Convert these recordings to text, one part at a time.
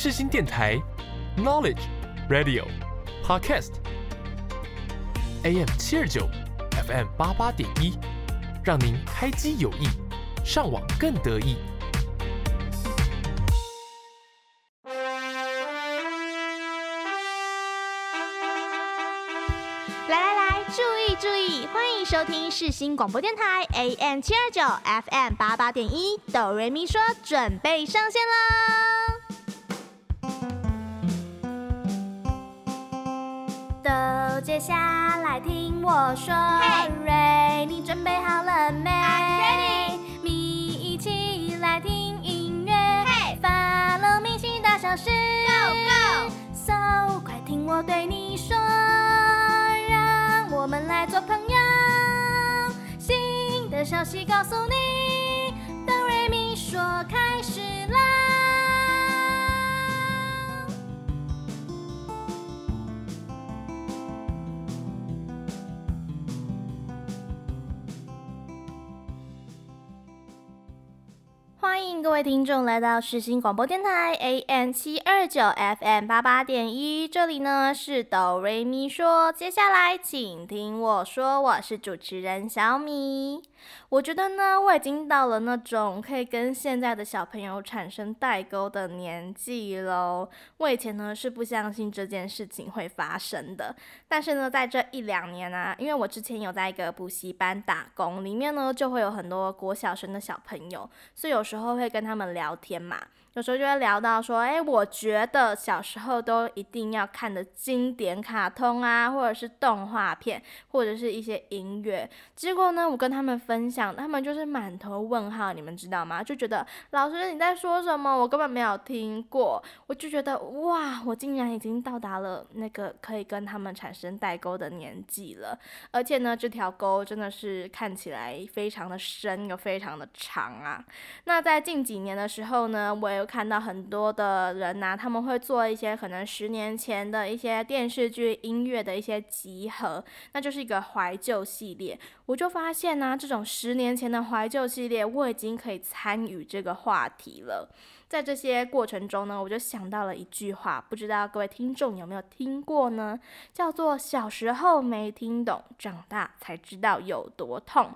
世新电台，Knowledge Radio Podcast AM 七二九 FM 八八点一，让您开机有益，上网更得意。来来来，注意注意，欢迎收听世新广播电台 AM 七二九 FM 八八点一，哆瑞咪说准备上线啦！接下来听我说，Ray，你准备好了没？I'm ready。咪一起来听音乐，Follow 咪心大小事，Go Go，So 快听我对你说，让我们来做朋友。新的消息告诉你，哆瑞咪说开始啦。欢迎各位听众来到世新广播电台 AM 七二九 FM 八八点一，这里呢是哆瑞咪说，接下来请听我说，我是主持人小米。我觉得呢，我已经到了那种可以跟现在的小朋友产生代沟的年纪喽。我以前呢是不相信这件事情会发生的，但是呢，在这一两年啊，因为我之前有在一个补习班打工，里面呢就会有很多国小生的小朋友，所以有时候会跟他们聊天嘛。有时候就会聊到说，哎，我觉得小时候都一定要看的经典卡通啊，或者是动画片，或者是一些音乐。结果呢，我跟他们分享，他们就是满头问号，你们知道吗？就觉得老师你在说什么？我根本没有听过。我就觉得哇，我竟然已经到达了那个可以跟他们产生代沟的年纪了。而且呢，这条沟真的是看起来非常的深又非常的长啊。那在近几年的时候呢，我有看到很多的人呐、他们会做一些可能十年前的一些电视剧音乐的一些集合，那就是一个怀旧系列。我就发现呢、这种十年前的怀旧系列，我已经可以参与这个话题了。在这些过程中呢，我就想到了一句话，不知道各位听众有没有听过呢？叫做“小时候没听懂，长大才知道有多痛”。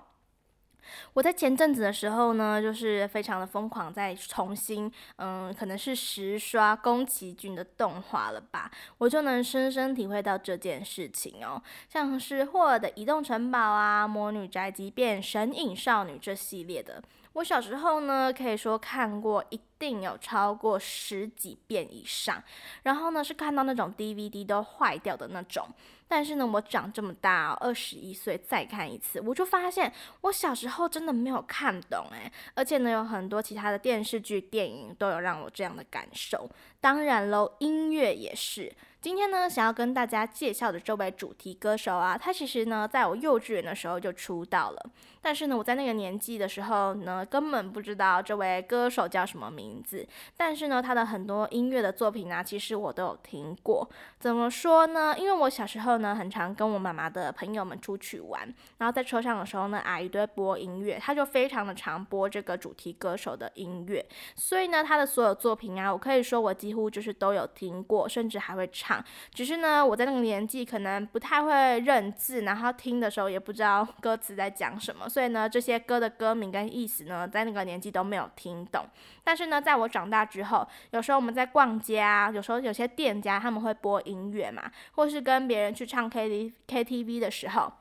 我在前阵子的时候呢，就是非常的疯狂，在重新，嗯，可能是实刷宫崎骏的动画了吧，我就能深深体会到这件事情哦。像是霍尔的移动城堡啊，魔女宅急便、神隐少女这系列的，我小时候呢，可以说看过一定有超过十几遍以上，然后呢，是看到那种 DVD 都坏掉的那种。但是呢，我长这么大，二十一岁再看一次，我就发现我小时候真的没有看懂诶，而且呢，有很多其他的电视剧、电影都有让我这样的感受。当然喽，音乐也是。今天呢，想要跟大家介绍的这位主题歌手啊，他其实呢，在我幼稚园的时候就出道了。但是呢，我在那个年纪的时候呢，根本不知道这位歌手叫什么名字。但是呢，他的很多音乐的作品啊，其实我都有听过。怎么说呢？因为我小时候呢，很常跟我妈妈的朋友们出去玩，然后在车上的时候呢，阿姨都会播音乐，他就非常的常播这个主题歌手的音乐。所以呢，他的所有作品啊，我可以说我几乎就是都有听过，甚至还会唱。只是呢，我在那个年纪可能不太会认字，然后听的时候也不知道歌词在讲什么，所以呢，这些歌的歌名跟意思呢，在那个年纪都没有听懂。但是呢，在我长大之后，有时候我们在逛街啊，有时候有些店家他们会播音乐嘛，或是跟别人去唱 K T K T V 的时候。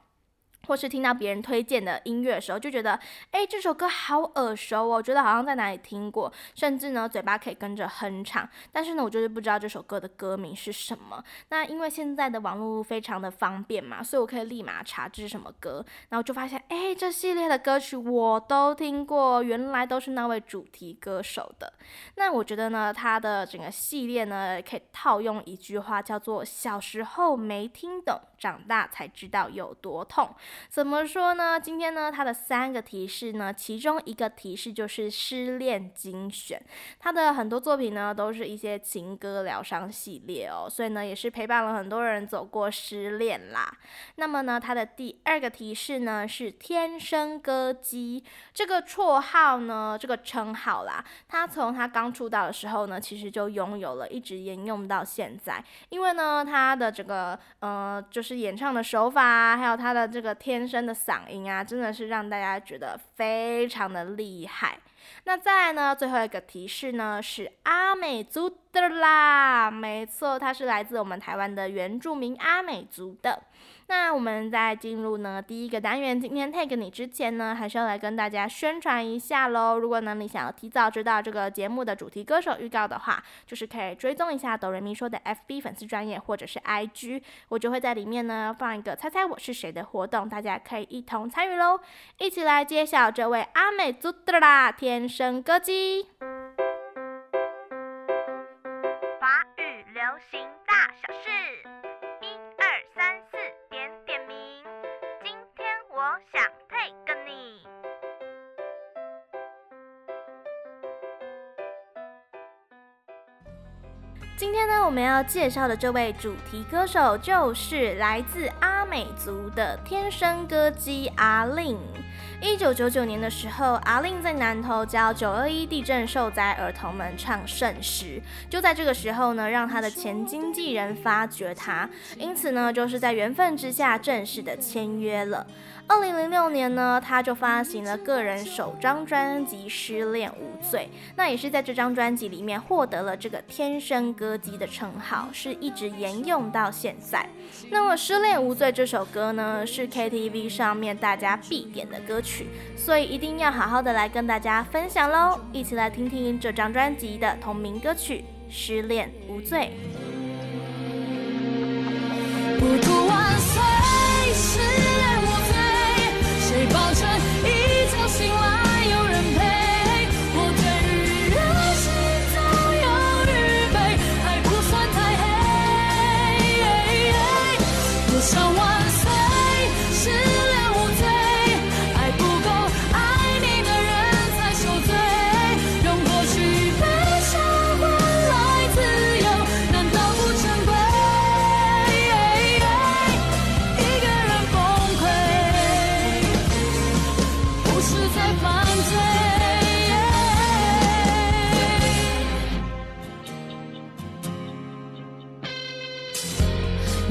或是听到别人推荐的音乐的时候，就觉得，哎，这首歌好耳熟哦，觉得好像在哪里听过，甚至呢，嘴巴可以跟着哼唱。但是呢，我就是不知道这首歌的歌名是什么。那因为现在的网络非常的方便嘛，所以我可以立马查这是什么歌，然后就发现，哎，这系列的歌曲我都听过，原来都是那位主题歌手的。那我觉得呢，他的整个系列呢，可以套用一句话，叫做“小时候没听懂，长大才知道有多痛”。怎么说呢？今天呢，它的三个提示呢，其中一个提示就是失恋精选。他的很多作品呢，都是一些情歌疗伤系列哦，所以呢，也是陪伴了很多人走过失恋啦。那么呢，他的第二个提示呢，是天生歌姬这个绰号呢，这个称号啦。他从他刚出道的时候呢，其实就拥有了，一直沿用到现在。因为呢，他的这个呃，就是演唱的手法，还有他的这个天生的嗓音啊，真的是让大家觉得非常的厉害。那再来呢，最后一个提示呢，是阿美族的啦，没错，它是来自我们台湾的原住民阿美族的。那我们在进入呢第一个单元，今天 tag 你之前呢，还是要来跟大家宣传一下喽。如果呢你想要提早知道这个节目的主题歌手预告的话，就是可以追踪一下哆瑞咪说的 FB 粉丝专业或者是 IG，我就会在里面呢放一个猜猜我是谁的活动，大家可以一同参与喽，一起来揭晓这位阿美族的啦天生歌姬。要介绍的这位主题歌手就是来自阿美族的天生歌姬阿令。一九九九年的时候，阿令在南投教九二一地震受灾儿童们唱圣诗。就在这个时候呢，让他的前经纪人发掘他，因此呢，就是在缘分之下正式的签约了。二零零六年呢，他就发行了个人首张专辑《失恋无罪》，那也是在这张专辑里面获得了这个“天生歌姬”的称号，是一直沿用到现在。那么《失恋无罪》这首歌呢，是 KTV 上面大家必点的歌曲，所以一定要好好的来跟大家分享喽！一起来听听这张专辑的同名歌曲《失恋无罪》。叫醒了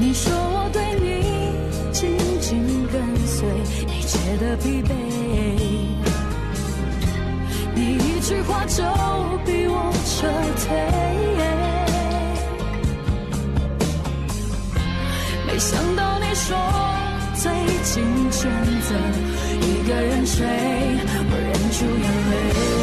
你说我对你紧紧跟随你觉得疲惫你一句话就逼我撤退没想到你说最近选择一个人睡我忍住眼泪。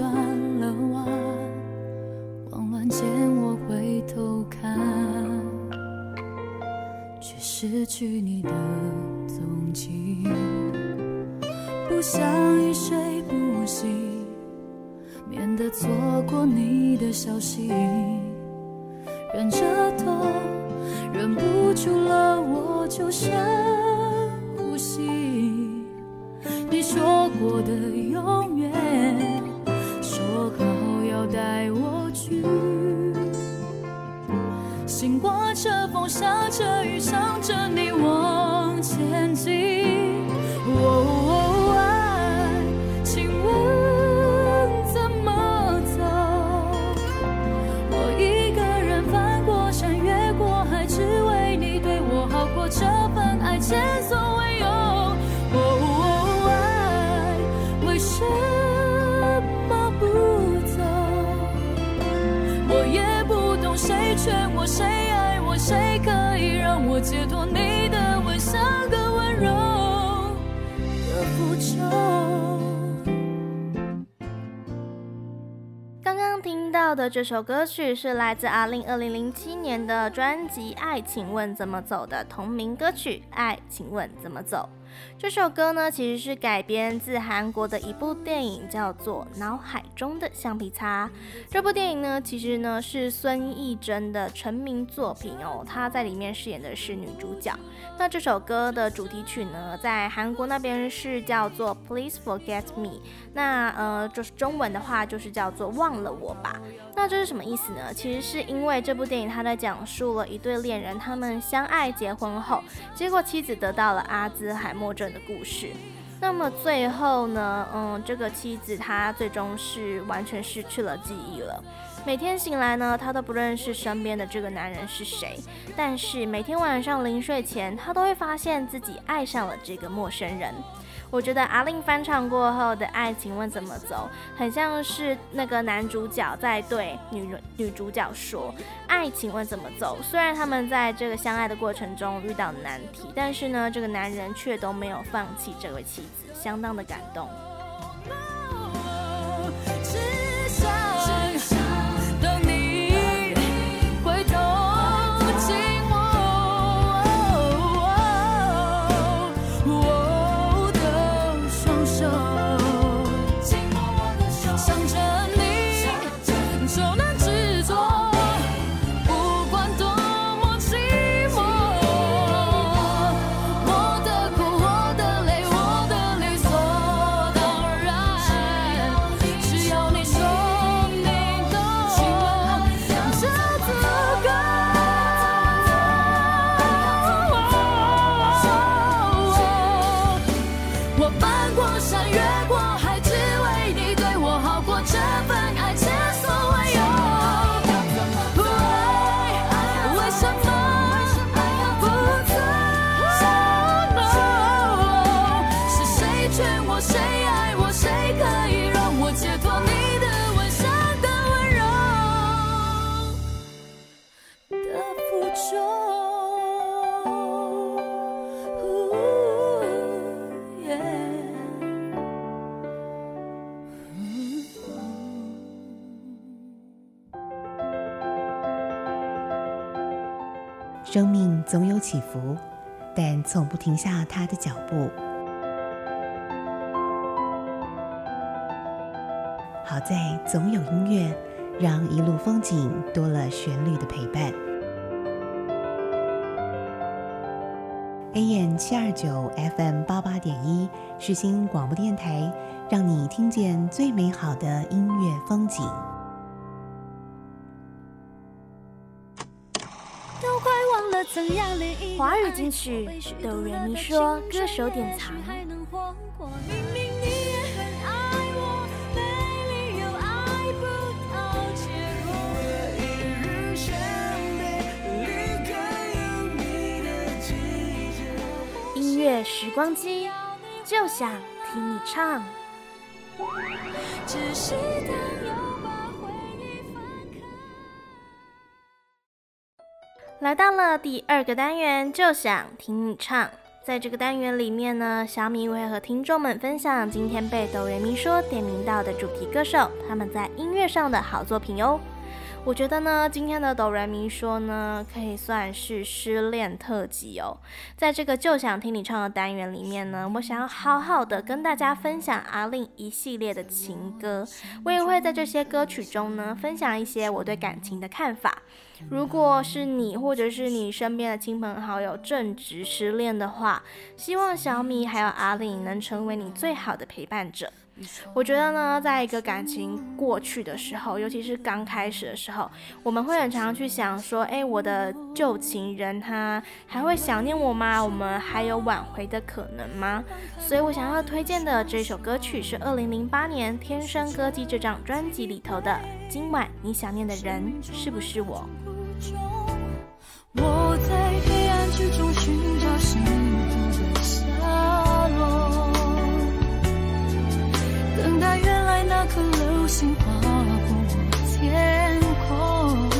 转了弯，慌乱间我回头看，却失去你的踪迹。不想一睡不醒，免得错过你的消息。这首歌曲是来自阿令二零零七年的专辑《爱请问怎么走》的同名歌曲《爱请问怎么走》。这首歌呢，其实是改编自韩国的一部电影，叫做《脑海中的橡皮擦》。这部电影呢，其实呢是孙艺珍的成名作品哦，她在里面饰演的是女主角。那这首歌的主题曲呢，在韩国那边是叫做《Please Forget Me》，那呃就是中文的话就是叫做《忘了我吧》。那这是什么意思呢？其实是因为这部电影它在讲述了一对恋人，他们相爱结婚后，结果妻子得到了阿兹海默症的故事。那么最后呢，嗯，这个妻子她最终是完全失去了记忆了。每天醒来呢，她都不认识身边的这个男人是谁。但是每天晚上临睡前，她都会发现自己爱上了这个陌生人。我觉得阿令翻唱过后的《爱情问怎么走》，很像是那个男主角在对女女主角说：“爱情问怎么走？”虽然他们在这个相爱的过程中遇到难题，但是呢，这个男人却都没有放弃这位妻子，相当的感动。生命总有起伏，但从不停下它的脚步。好在总有音乐，让一路风景多了旋律的陪伴。AM 七二九 FM 八八点一，世新广播电台，让你听见最美好的音乐风景。华语金曲，哆瑞咪说歌手典藏。音乐时光机，就想听你唱。来到了第二个单元，就想听你唱。在这个单元里面呢，小米会和听众们分享今天被哆瑞咪说点名到的主题歌手，他们在音乐上的好作品哟。我觉得呢，今天的哆来咪说呢，可以算是失恋特辑哦。在这个就想听你唱的单元里面呢，我想要好好的跟大家分享 A-Lin 一系列的情歌。我也会在这些歌曲中呢，分享一些我对感情的看法。如果是你或者是你身边的亲朋好友正值失恋的话，希望小米还有 A-Lin 能成为你最好的陪伴者。我觉得呢，在一个感情过去的时候，尤其是刚开始的时候，我们会很常去想说，哎，我的旧情人他还会想念我吗？我们还有挽回的可能吗？所以我想要推荐的这首歌曲是二零零八年《天生歌姬》这张专辑里头的《今晚你想念的人是不是我》。我在黑暗之中寻找等待原来那颗流星划过天空，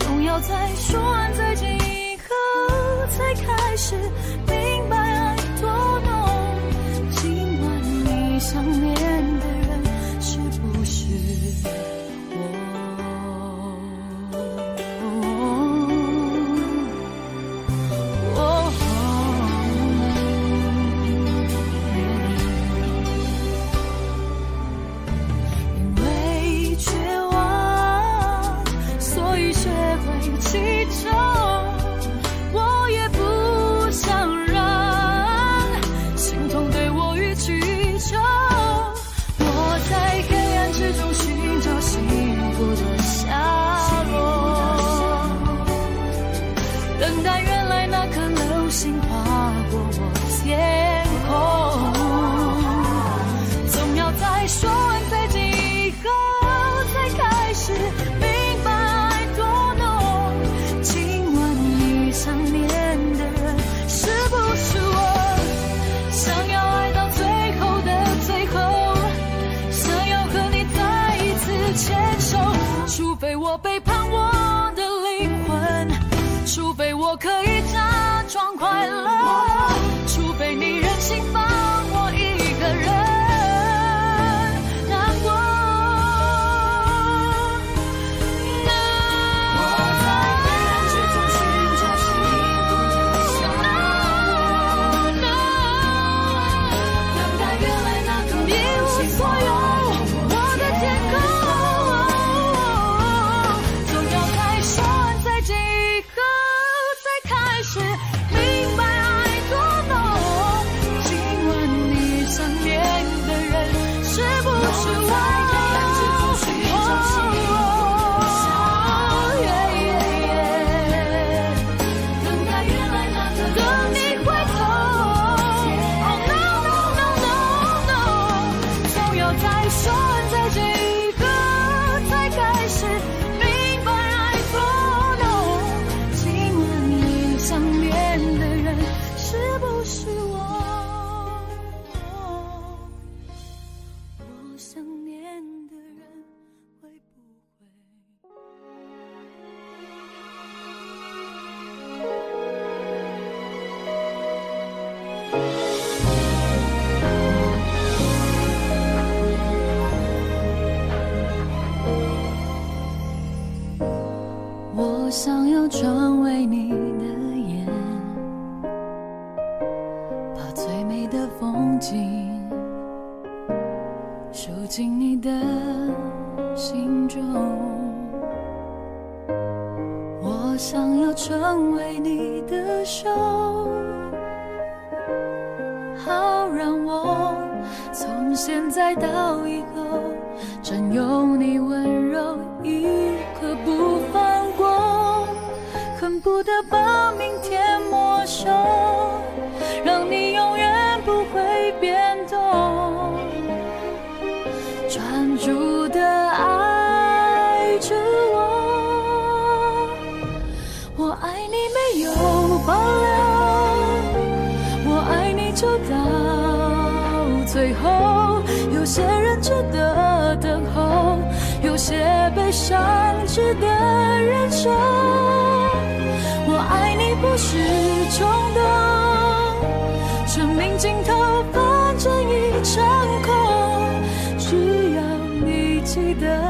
总要在说完再见以后，才开始保留我爱你就到最后有些人值得等候有些悲伤值得忍受。我爱你不是冲动生命尽头反正一场空只要你记得。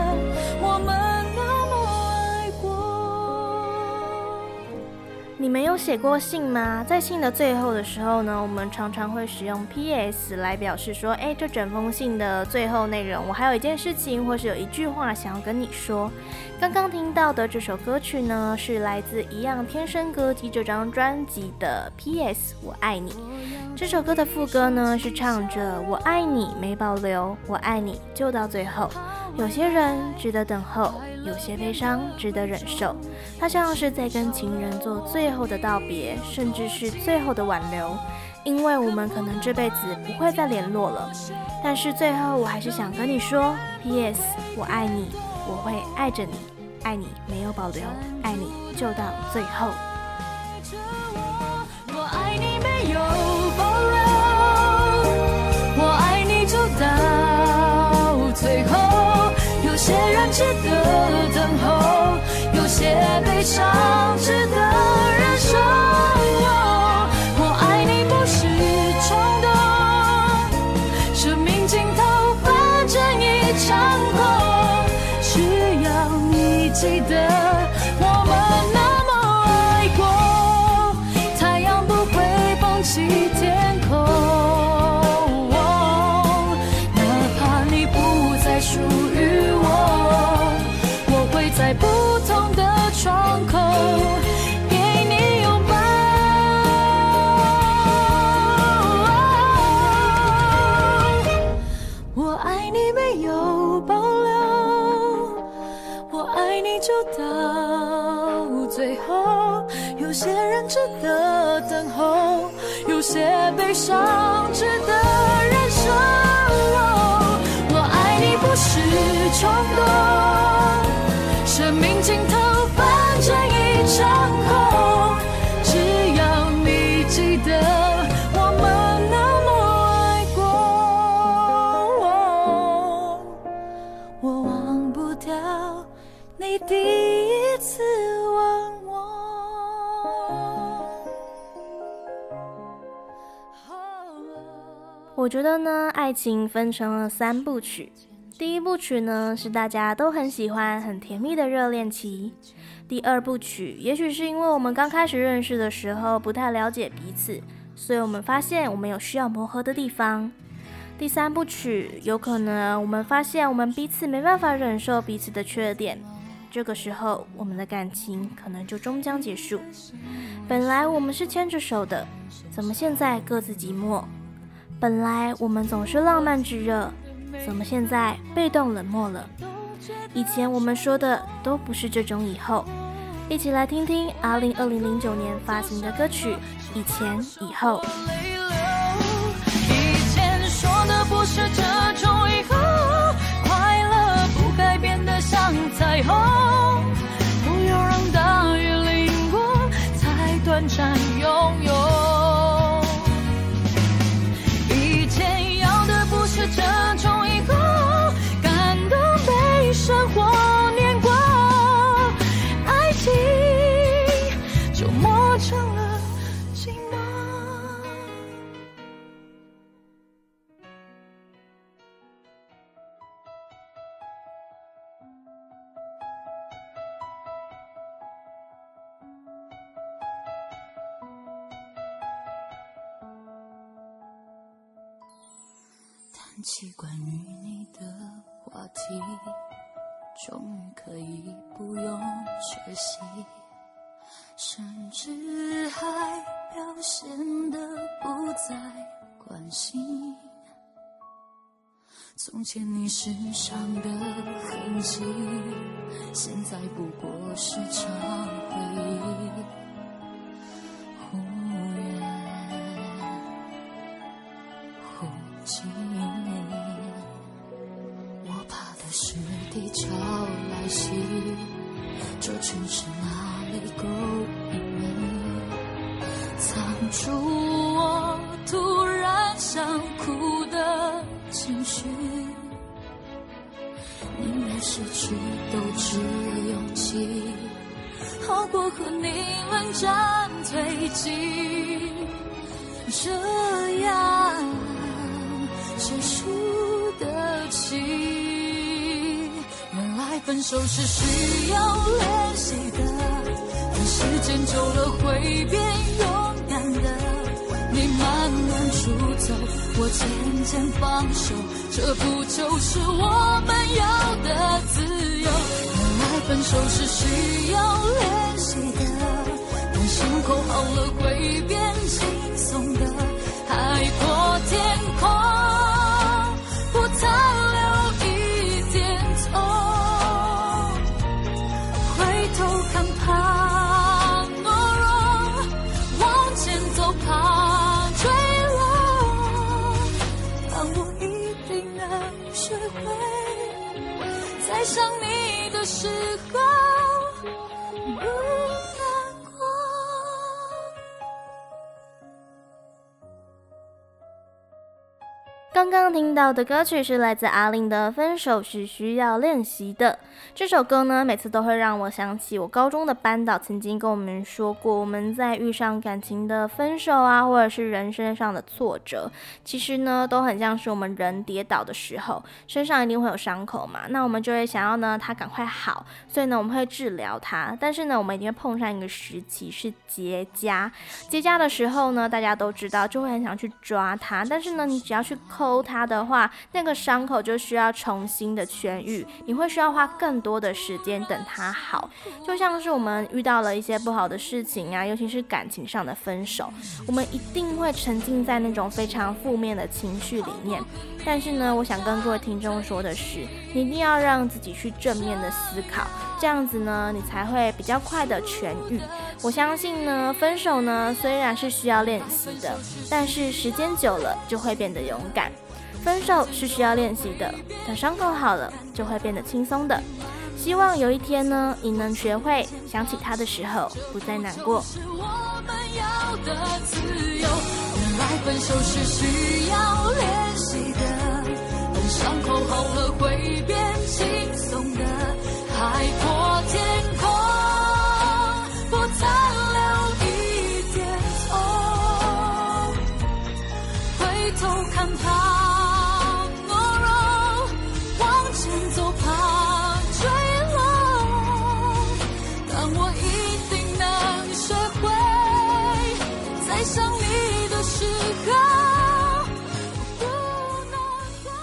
你们有写过信吗？在信的最后的时候呢，我们常常会使用 PS 来表示说，哎，这整封信的最后内容，我还有一件事情，或是有一句话想要跟你说。刚刚听到的这首歌曲呢，是来自《一样天生歌姬》这张专辑的 PS 我爱你。这首歌的副歌呢，是唱着我爱你没保留，我爱你就到最后。有些人值得等候，有些悲伤值得忍受。它像是在跟情人做最后的道别，甚至是最后的挽留，因为我们可能这辈子不会再联络了。但是最后，我还是想跟你说，P.S. 我爱你，我会爱着你，爱你没有保留，爱你就到最后。我爱你没有些人值得等候，有些悲伤值得忍受。值得等候，有些悲伤值得忍受，我爱你不是冲动，生命尽头反正一场空，觉得呢，爱情分成了三部曲。第一部曲呢，是大家都很喜欢、很甜蜜的热恋期。第二部曲，也许是因为我们刚开始认识的时候不太了解彼此，所以我们发现我们有需要磨合的地方。第三部曲，有可能我们发现我们彼此没办法忍受彼此的缺点，这个时候我们的感情可能就终将结束。本来我们是牵着手的，怎么现在各自寂寞？本来我们总是浪漫炙热，怎么现在被动冷漠了？以前我们说的都不是这种以后。一起来听听阿玲二零零九年发行的歌曲《以前以后》。以前说终于可以不用学习，甚至还表现得不再关心。从前你身上的痕迹，现在不过是场回忆。出我突然想哭的情绪，宁愿失去都只有勇气。好过和你冷战退机，这样结束的情，原来分手是需要练习的，但时间久了会。我渐渐放手，这不就是我们要的自由？原来分手是需要练习的，但伤口好了会变轻松的，海阔天空，爱上你的时候刚刚听到的歌曲是来自阿令的《分手是需要练习的》。这首歌呢，每次都会让我想起我高中的班导曾经跟我们说过，我们在遇上感情的分手啊，或者是人生上的挫折，其实呢，都很像是我们人跌倒的时候，身上一定会有伤口嘛。那我们就会想要呢，它赶快好，所以呢，我们会治疗它。但是呢，我们一定会碰上一个时期是结痂，结痂的时候呢，大家都知道，就会很想去抓它。但是呢，你只要去抠它的话，那个伤口就需要重新的痊愈，你会需要花更多的时间等它好。就像是我们遇到了一些不好的事情啊，尤其是感情上的分手，我们一定会沉浸在那种非常负面的情绪里面。但是呢，我想跟各位听众说的是，你一定要让自己去正面的思考，这样子呢，你才会比较快的痊愈。我相信呢，分手呢虽然是需要练习的，但是时间久了就会变得勇敢。分手是需要练习的，等伤口好了就会变得轻松的。希望有一天呢，你能学会想起他的时候不再难过。是我们要的自由，原来分手是需要练习的，等伤口好了会变轻松的，海阔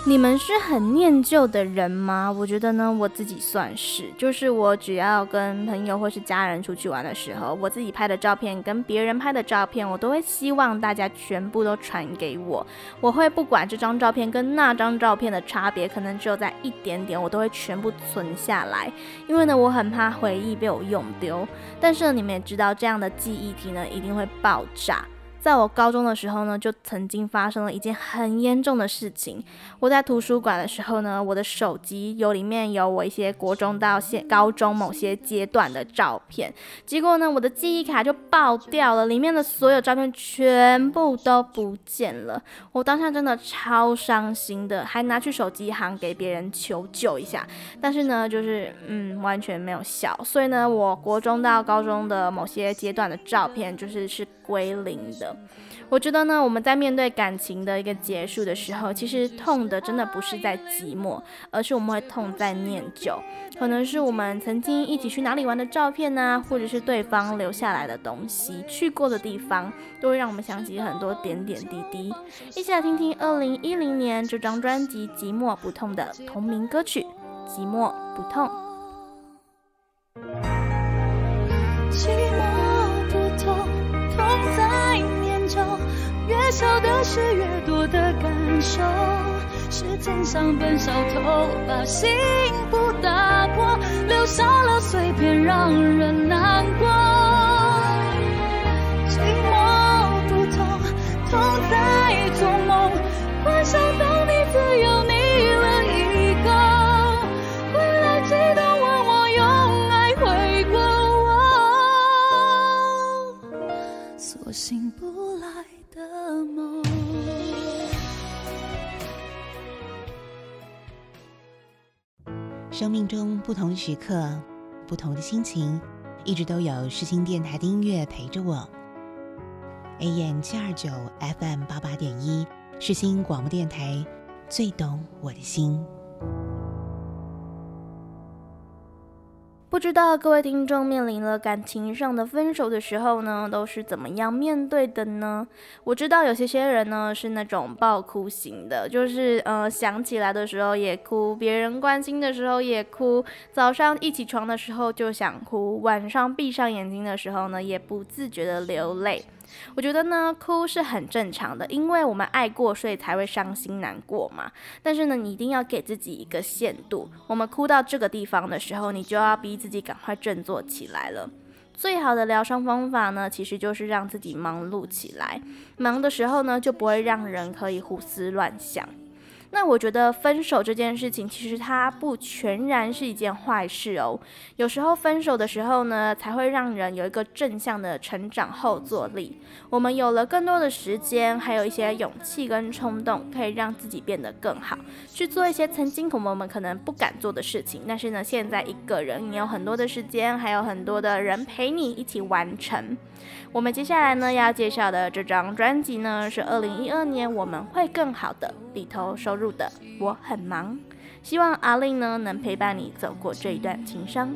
你们是很念旧的人吗？我觉得呢，我自己算是，就是我只要跟朋友或是家人出去玩的时候，我自己拍的照片跟别人拍的照片，我都会希望大家全部都传给我。我会不管这张照片跟那张照片的差别，可能只有在一点点，我都会全部存下来，因为呢，我很怕回忆被我用丢。但是呢，你们也知道，这样的记忆体呢，一定会爆炸。在我高中的时候呢，就曾经发生了一件很严重的事情。我在图书馆的时候呢，我的手机有里面有我一些国中到现高中某些阶段的照片，结果呢，我的记忆卡就爆掉了，里面的所有照片全部都不见了。我当下真的超伤心的，还拿去手机行给别人求救一下，但是呢，就是嗯，完全没有效。所以呢，我国中到高中的某些阶段的照片就是是归零的。我觉得呢，我们在面对感情的一个结束的时候，其实痛的真的不是在寂寞，而是我们会痛在念旧。可能是我们曾经一起去哪里玩的照片呢、或者是对方留下来的东西，去过的地方，都会让我们想起很多点点滴滴。一起来听听二零一零年这张专辑《寂寞不痛》的同名歌曲《寂寞不痛》。越小的事越多的感受，时间像本小偷，把幸福打破，留下了碎片让人难过。的梦。生命中不同的时刻，不同的心情，一直都有世新电台的音乐陪着我。AM 七二九 FM 八八点一，世新广播电台，最懂我的心。不知道各位听众面临了感情上的分手的时候呢，都是怎么样面对的呢？我知道有些些人呢是那种爆哭型的，就是呃想起来的时候也哭，别人关心的时候也哭，早上一起床的时候就想哭，晚上闭上眼睛的时候呢也不自觉的流泪。我觉得呢，哭是很正常的，因为我们爱过，所以才会伤心难过嘛。但是呢，你一定要给自己一个限度。我们哭到这个地方的时候，你就要逼自己赶快振作起来了。最好的疗伤方法呢，其实就是让自己忙碌起来。忙的时候呢，就不会让人可以胡思乱想。那我觉得分手这件事情，其实它不全然是一件坏事哦。有时候分手的时候呢，才会让人有一个正向的成长后坐力。我们有了更多的时间，还有一些勇气跟冲动，可以让自己变得更好，去做一些曾经我们可能不敢做的事情。但是呢，现在一个人，你有很多的时间，还有很多的人陪你一起完成。我们接下来呢要介绍的这张专辑呢，是二零一二年我们会更好的里头收入的。我很忙，希望阿令呢能陪伴你走过这一段情伤。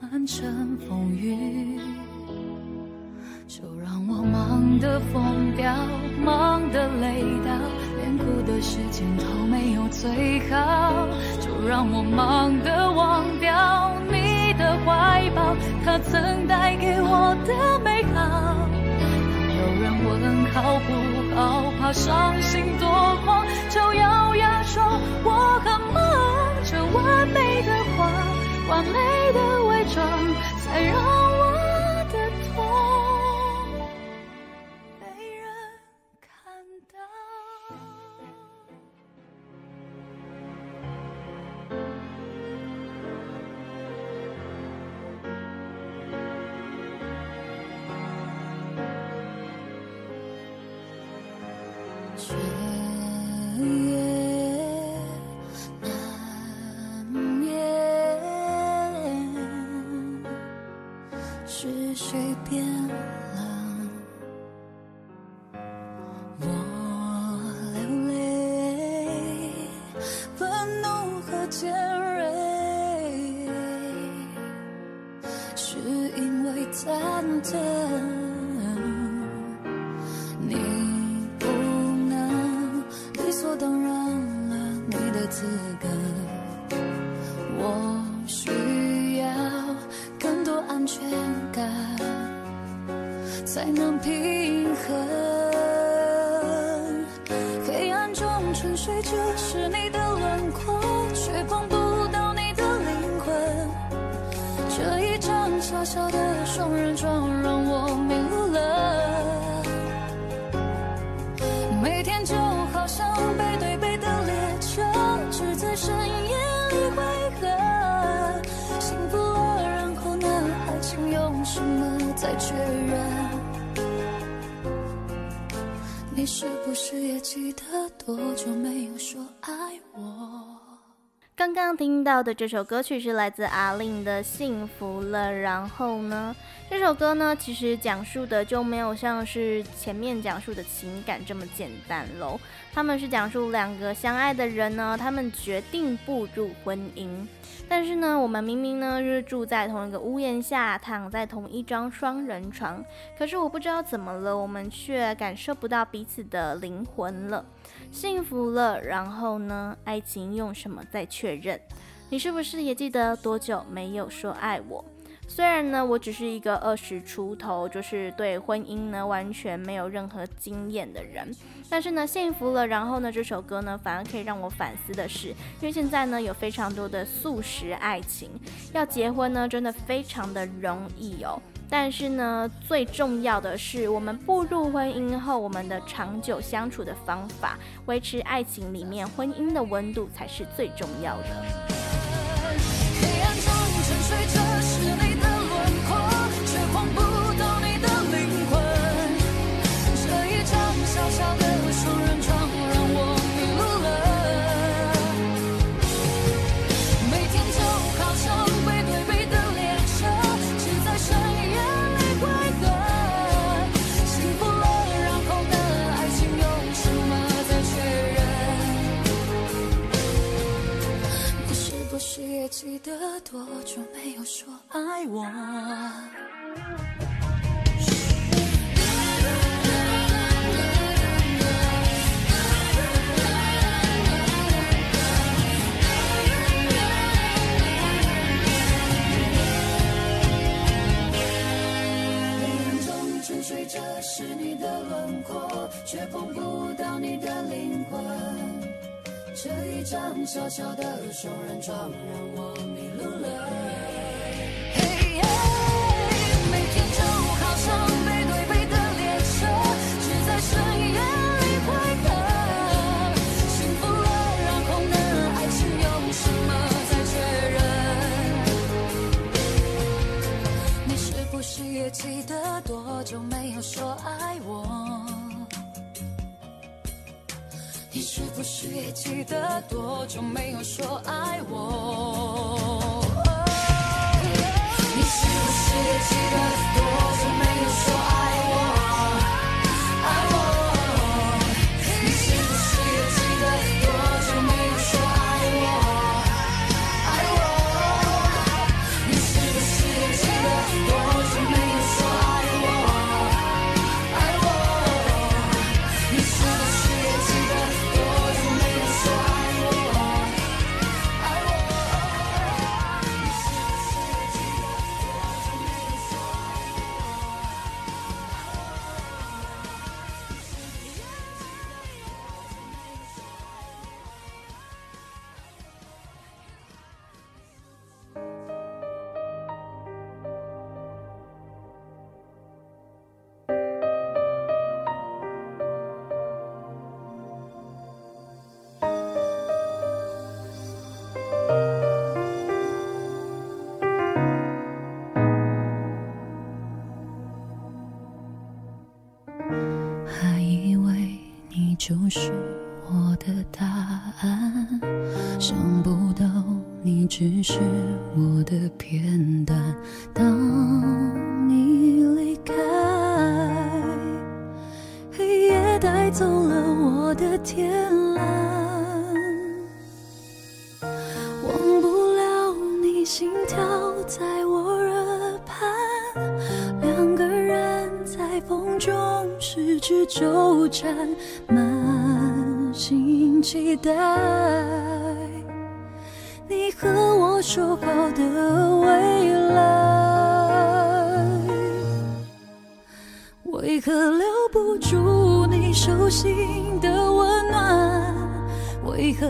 满城风雨，就让我忙得疯掉，忙得累到，连哭的时间都没有最好，就让我忙得忘掉你。的怀抱，它曾带给我的美好。有人问好不好，怕伤心多狂，就咬牙说我很忙。这完美的谎，完美的伪装，才让我的痛。to go. 多久没有说爱我刚刚听到的这首歌曲是来自阿令的《幸福了》，然后呢，这首歌呢，其实讲述的就没有像是前面讲述的情感这么简单喽。他们是讲述两个相爱的人呢，他们决定步入婚姻。但是呢，我们明明呢是住在同一个屋檐下，躺在同一张双人床，可是我不知道怎么了，我们却感受不到彼此的灵魂了。幸福了，然后呢？爱情用什么再确认？你是不是也记得多久没有说爱我？虽然呢，我只是一个二十出头，就是对婚姻呢完全没有任何经验的人，但是呢，幸福了，然后呢，这首歌呢反而可以让我反思的是，因为现在呢有非常多的速食爱情，要结婚呢真的非常的容易哦。但是呢，最重要的是，我们步入婚姻后，我们的长久相处的方法，维持爱情里面婚姻的温度，才是最重要的。记得多久没有说爱我。沉睡着是你的轮廓，却碰不到你的灵魂。这一张小小的双人床，让我迷路了。嘿耶，每天就好像背对背的列车，只在深夜里快乐。幸福了，然后呢？爱情用什么再确认？你是不是也记得多久没有说爱我？是不是也记得多久没有说爱我？你是不是也记得多久没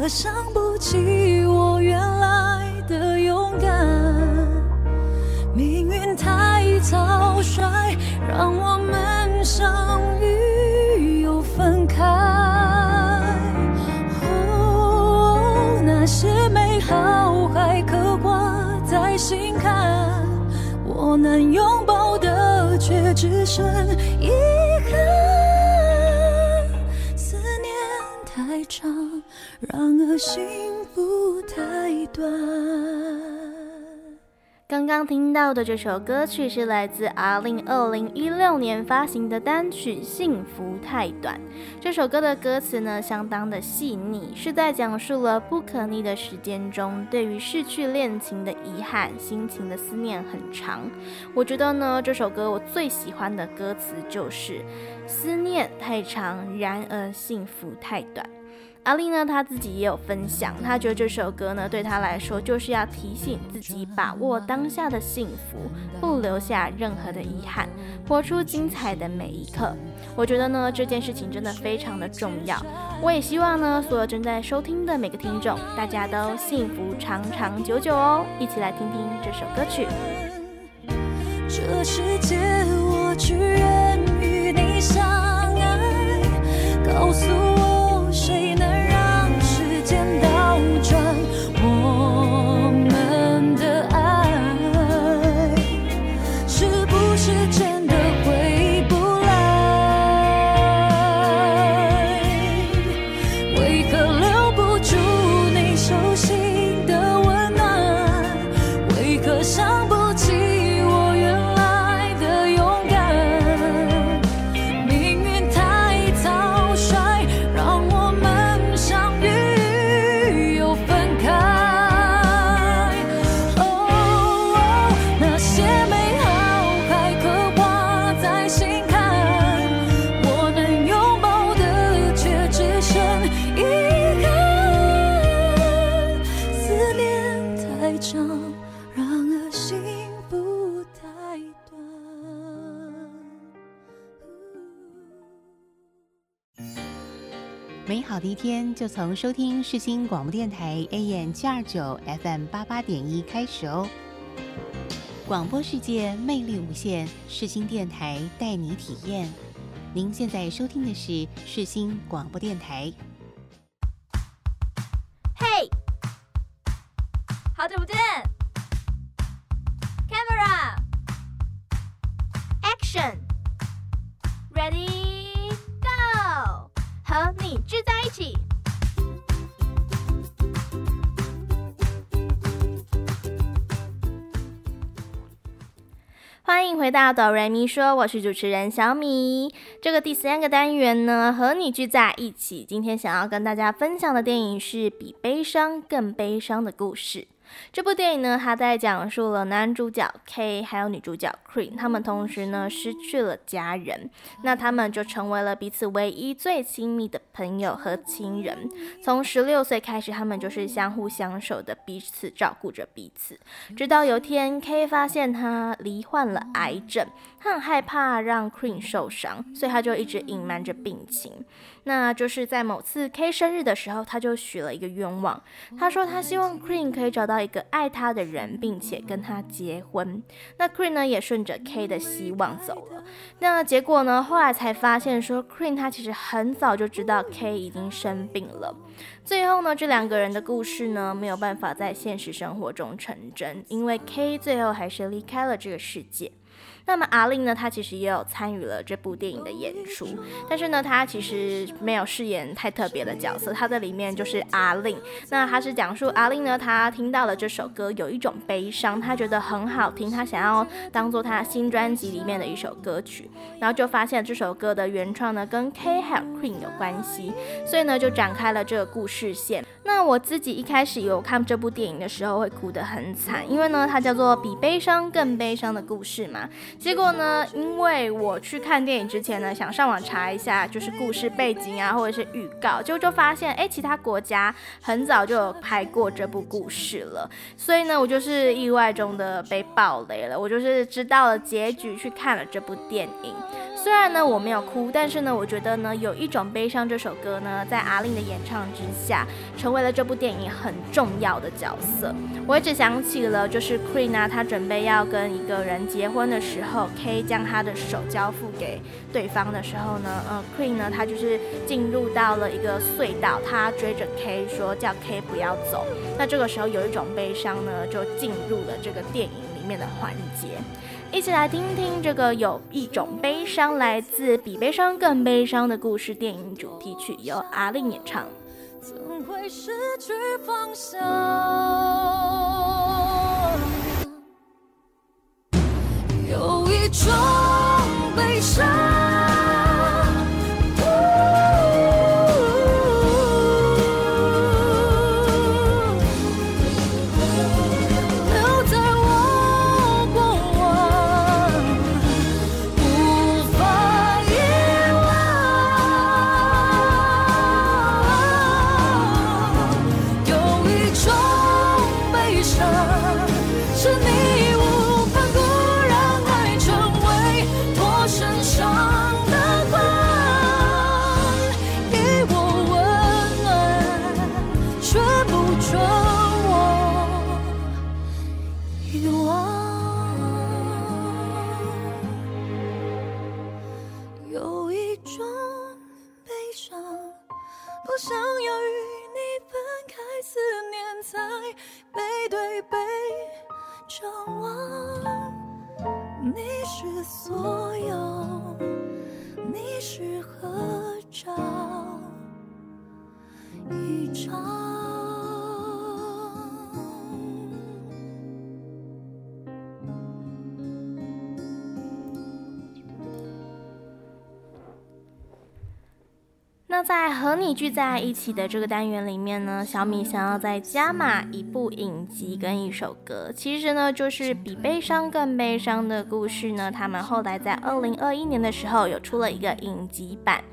为何想不起我原来的勇敢？命运太草率，让我们相遇又分开。哦，那些美好还刻挂在心坎，我能拥抱的却只剩一然而幸福太短。刚刚听到的这首歌曲是来自阿令二零一六年发行的单曲《幸福太短》。这首歌的歌词呢，相当的细腻，是在讲述了不可逆的时间中，对于逝去恋情的遗憾，心情的思念很长。我觉得呢，这首歌我最喜欢的歌词就是“思念太长，然而幸福太短”。阿丽呢，她自己也有分享，她觉得这首歌呢，对她来说就是要提醒自己把握当下的幸福，不留下任何的遗憾，活出精彩的每一刻。我觉得呢，这件事情真的非常的重要。我也希望呢，所有正在收听的每个听众，大家都幸福长长久久哦！一起来听听这首歌曲。这世界我只愿与你相爱，告诉美好的一天就从收听世新广播电台 AM 七二九 FM 八八点一开始哦。广播世界魅力无限，世新电台带你体验。您现在收听的是世新广播电台。嘿，好久不见欢迎回到哆瑞咪说，我是主持人小米。这个第三个单元呢，和你聚在一起。今天想要跟大家分享的电影是《比悲伤更悲伤的故事》。这部电影呢，它在讲述了男主角 K 还有女主角 Cream，他们同时呢失去了家人，那他们就成为了彼此唯一最亲密的朋友和亲人。从十六岁开始，他们就是相互相守的，彼此照顾着彼此。直到有天，K 发现他罹患了癌症，他很害怕让 Cream 受伤，所以他就一直隐瞒着病情。那就是在某次 K 生日的时候，他就许了一个愿望。他说他希望 Cream 可以找到一个爱他的人，并且跟他结婚。那 Cream 呢也顺着 K 的希望走了。那结果呢，后来才发现说 Cream 他其实很早就知道 K 已经生病了。最后呢，这两个人的故事呢没有办法在现实生活中成真，因为 K 最后还是离开了这个世界。那么阿令呢，他其实也有参与了这部电影的演出，但是呢，他其实没有饰演太特别的角色，他在里面就是阿令。那他是讲述阿令呢，他听到了这首歌，有一种悲伤，他觉得很好听，他想要当做他新专辑里面的一首歌曲，然后就发现这首歌的原创呢跟 K 还有 Cream 有关系，所以呢就展开了这个故事线。那我自己一开始有看这部电影的时候会哭得很惨，因为呢它叫做比悲伤更悲伤的故事嘛。结果呢，因为我去看电影之前呢，想上网查一下，就是故事背景啊，或者是预告，结果就发现，哎，其他国家很早就有拍过这部故事了。所以呢，我就是意外中的被爆雷了。我就是知道了结局，去看了这部电影。虽然呢我没有哭，但是呢，我觉得呢有一种悲伤这首歌呢，在阿令的演唱之下，成为了这部电影很重要的角色。我一直想起了，就是 Cream 啊，他准备要跟一个人结婚的时候，K 将他的手交付给对方的时候呢，呃 Queen 呢，他就是进入到了一个隧道，他追着 K 说叫 K 不要走。那这个时候有一种悲伤呢，就进入了这个电影里面的环节。一起来听听这个有一种悲伤来自比悲伤更悲伤的故事电影主题曲，由阿令演唱。怎会失去方向？有一种悲伤，留在我过往，无法遗忘。有一种悲伤，是你。在和你聚在一起的这个单元里面呢，小米想要再加码一部影集跟一首歌，其实呢就是比悲伤更悲伤的故事呢。他们后来在二零二一年的时候有出了一个影集版。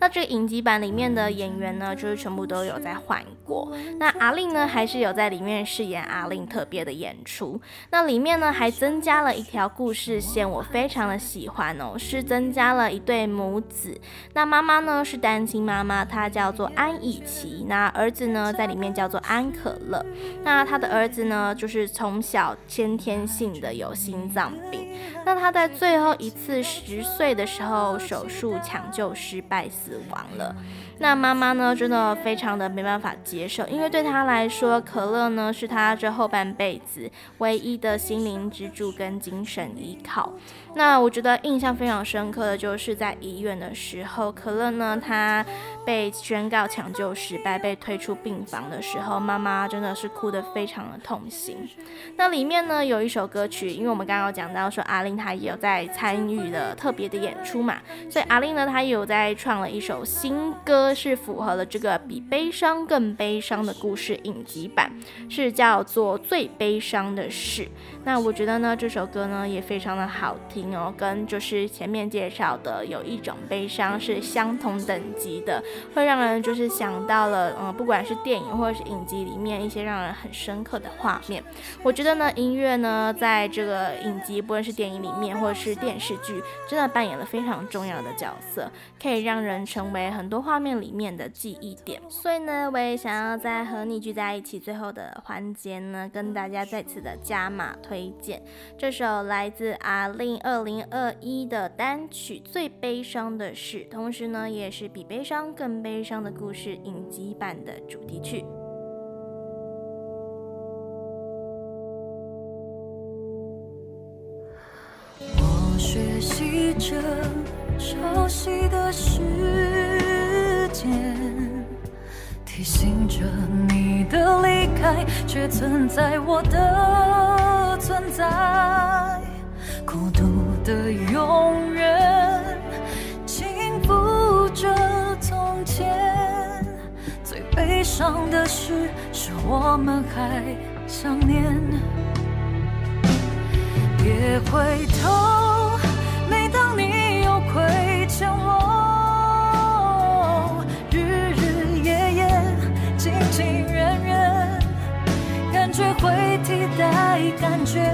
那这个影集版里面的演员呢，就是全部都有在换过。那阿令呢，还是有在里面饰演阿令特别的演出。那里面呢，还增加了一条故事线，我非常的喜欢哦，是增加了一对母子。那妈妈呢是单亲妈妈妈她叫做安以琪，那儿子呢在里面叫做安可乐。那他的儿子呢，就是从小先天性的有心脏病，那他在最后一次十岁的时候手术抢救失败死亡了。那妈妈呢，真的非常的没办法接受，因为对他来说，可乐呢是他这后半辈子唯一的心灵支柱跟精神依靠。那我觉得印象非常深刻的就是在医院的时候，可乐呢他被宣告抢救失败，被推出病房的时候，妈妈真的是哭得非常的痛心。那里面呢有一首歌曲，因为我们刚刚有讲到说阿令她也有在参与了特别的演出嘛，所以阿令呢她也有在创了一首新歌。是符合了这个比悲伤更悲伤的故事影集版，是叫做《最悲伤的事》。那我觉得呢，这首歌呢也非常的好听哦，跟就是前面介绍的有一种悲伤是相同等级的，会让人就是想到了，嗯，不管是电影或者是影集里面一些让人很深刻的画面。我觉得呢，音乐呢在这个影集，不论是电影里面或者是电视剧，真的扮演了非常重要的角色，可以让人成为很多画面里面的记忆点，所以呢，我也想要在和你聚在一起最后的环节呢，跟大家再次的加码推荐这首来自阿令二零二一的单曲《最悲伤的事》，同时呢，也是比悲伤更悲伤的故事影集版的主题曲。我学习着潮汐的事。提醒着你的离开，却存在我的存在。孤独的永远，轻抚着从前。最悲伤的事，是我们还想念。别回头，每当你有亏欠我。日日夜夜，情情怨怨，感觉会替代感觉，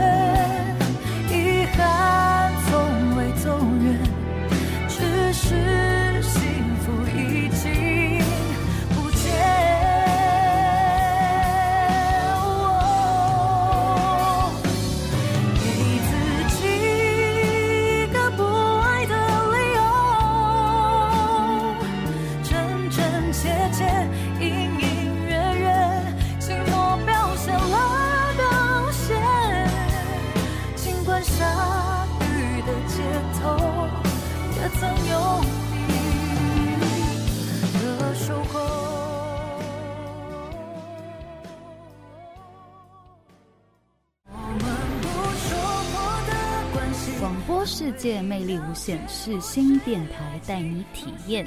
显示，新电台带你体验。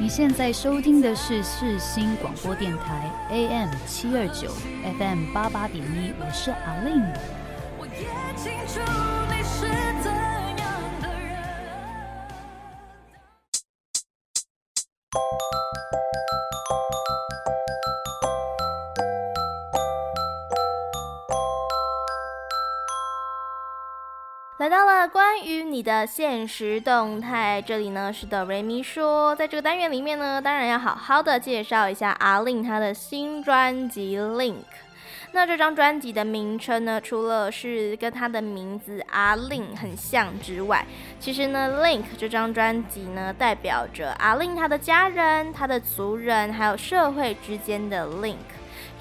你现在收听的是世新广播电台 AM 七二九 FM 八八点一，我是 A-Lin。来你的现实动态，这里呢是的瑞咪说，在这个单元里面呢，当然要好好的介绍一下阿令他的新专辑《Link》。那这张专辑的名称呢，除了是跟他的名字阿令很像之外，其实呢，《Link》这张专辑呢，代表着阿令他的家人、他的族人，还有社会之间的 link。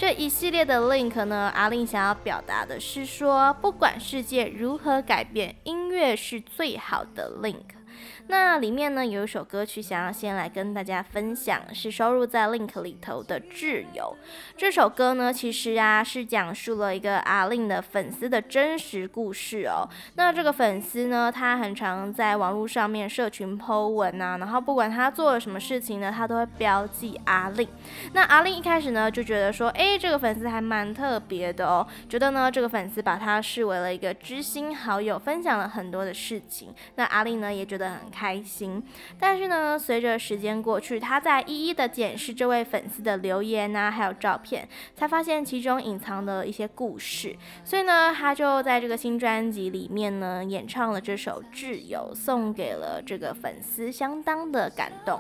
这一系列的 link 呢阿令想要表达的是说，不管世界如何改变，音乐是最好的 link。那里面呢，有一首歌曲，想要先来跟大家分享，是收录在 Link 里头的《挚友》。这首歌呢，其实啊是讲述了一个 A-Lin 的粉丝的真实故事哦。那这个粉丝呢，他很常在网络上面社群 po 文啊，然后不管他做了什么事情呢，他都会标记 A-Lin。那 A-Lin 一开始呢就觉得说，哎，这个粉丝还蛮特别的哦，觉得呢这个粉丝把他视为了一个知心好友，分享了很多的事情。那 A-Lin 呢也觉得。很开心。但是呢，随着时间过去，他在一一的检视这位粉丝的留言啊，还有照片，才发现其中隐藏的一些故事。所以呢，他就在这个新专辑里面呢，演唱了这首《挚友》，送给了这个粉丝，相当的感动。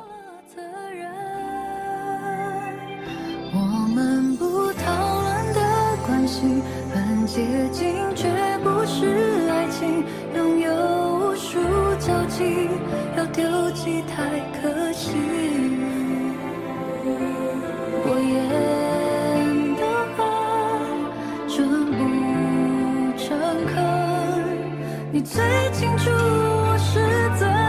我们不讨论关系很接近，却不是爱情。拥有无数交集，要丢弃太可惜。我演的好真不诚恳，你最清楚我是怎。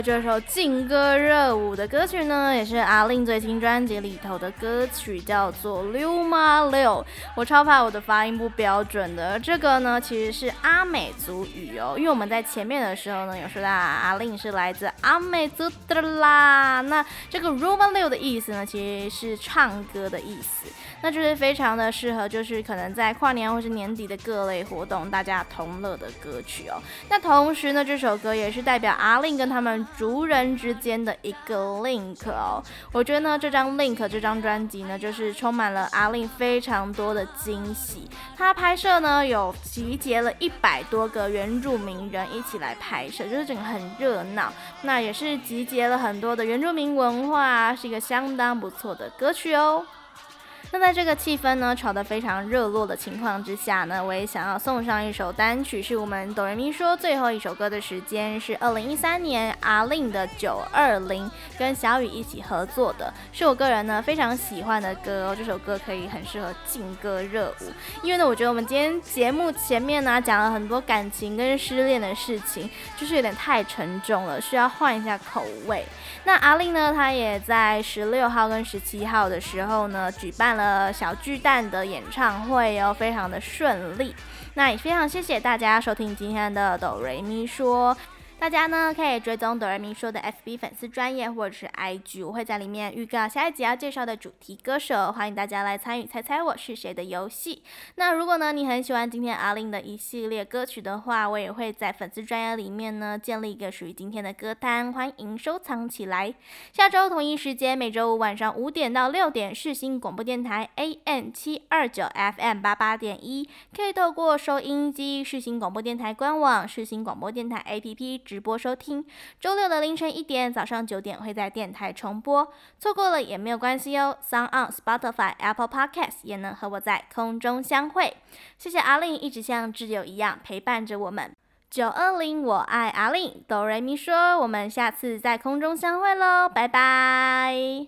这首劲歌热舞的歌曲呢，也是阿令最新专辑里头的歌曲，叫做《溜马溜》。我超怕我的发音不标准的。这个呢，其实是阿美族语哦，因为我们在前面的时候呢，有说到阿令是来自阿美族的啦。那这个 “Luma 溜”的意思呢，其实是唱歌的意思。那就是非常的适合，就是可能在跨年或是年底的各类活动，大家同乐的歌曲哦。那同时呢，这首歌也是代表阿令跟他们族人之间的一个 link 哦。我觉得呢，这张 link 这张专辑呢，就是充满了阿令非常多的惊喜。他拍摄呢，有集结了一百多个原住民人一起来拍摄，就是整个很热闹。那也是集结了很多的原住民文化，是一个相当不错的歌曲哦。那在这个气氛呢，炒得非常热络的情况之下呢，我也想要送上一首单曲，是我们哆瑞咪说最后一首歌的时间，是二零一三年阿令的九二零跟小雨一起合作的，是我个人呢非常喜欢的歌。这首歌可以很适合劲歌热舞，因为呢，我觉得我们今天节目前面呢讲了很多感情跟失恋的事情，就是有点太沉重了，需要换一下口味。那阿令呢，他也在十六号跟十七号的时候呢，举办了小巨蛋的演唱会哦，非常的顺利。那也非常谢谢大家收听今天的哆瑞咪说。大家呢可以追踪哆瑞咪说的 FB 粉丝专业或者是 IG，我会在里面预告下一集要介绍的主题歌手，欢迎大家来参与猜猜我是谁的游戏。那如果呢你很喜欢今天 A-Lin 的一系列歌曲的话，我也会在粉丝专页里面呢建立一个属于今天的歌单，欢迎收藏起来。下周同一时间，每周五晚上五点到六点，世新广播电台 AM 七二九 FM 八八点一，可以透过收音机、世新广播电台官网、世新广播电台 APP。直播收听，周六的凌晨一点、早上九点会在电台重播，错过了也没有关系哦。SoundOn、Spotify、Apple Podcast 也能和我在空中相会。谢谢 A-Lin 一直像挚友一样陪伴着我们。九二零，我爱 A-Lin，哆瑞咪说，我们下次在空中相会喽，拜拜。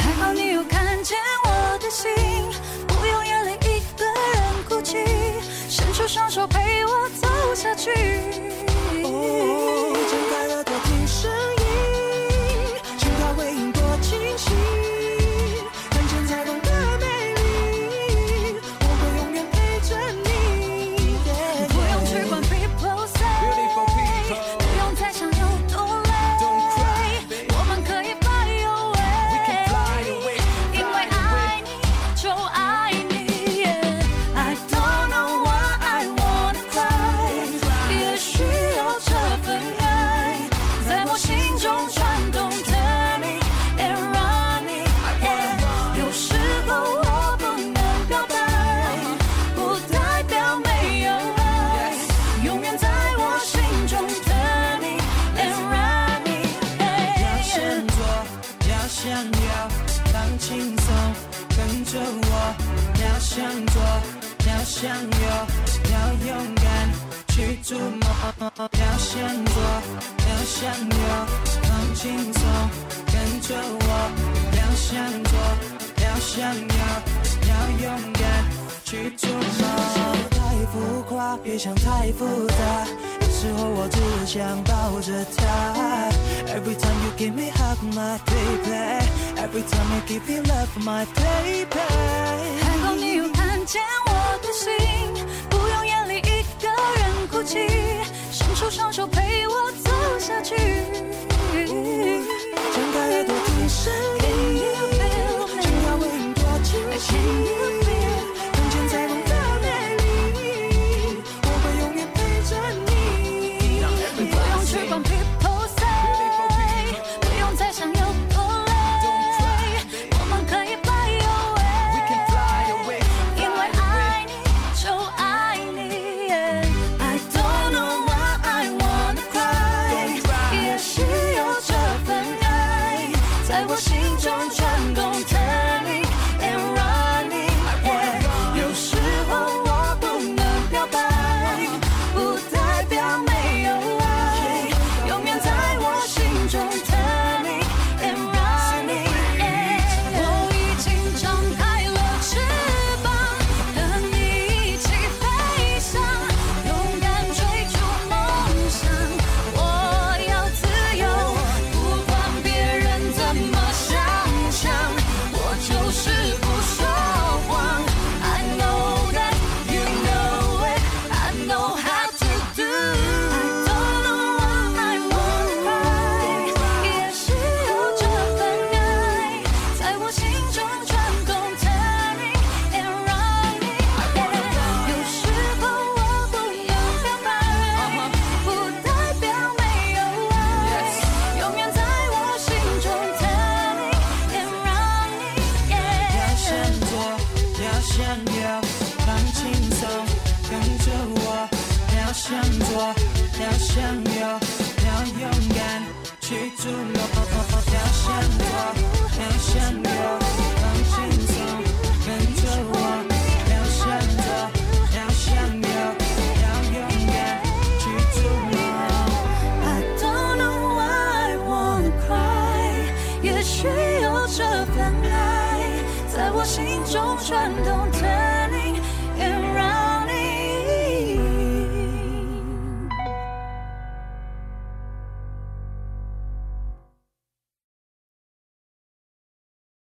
还好你有看见我的心，不用眼泪一个人哭泣，伸出双手陪我走下去。别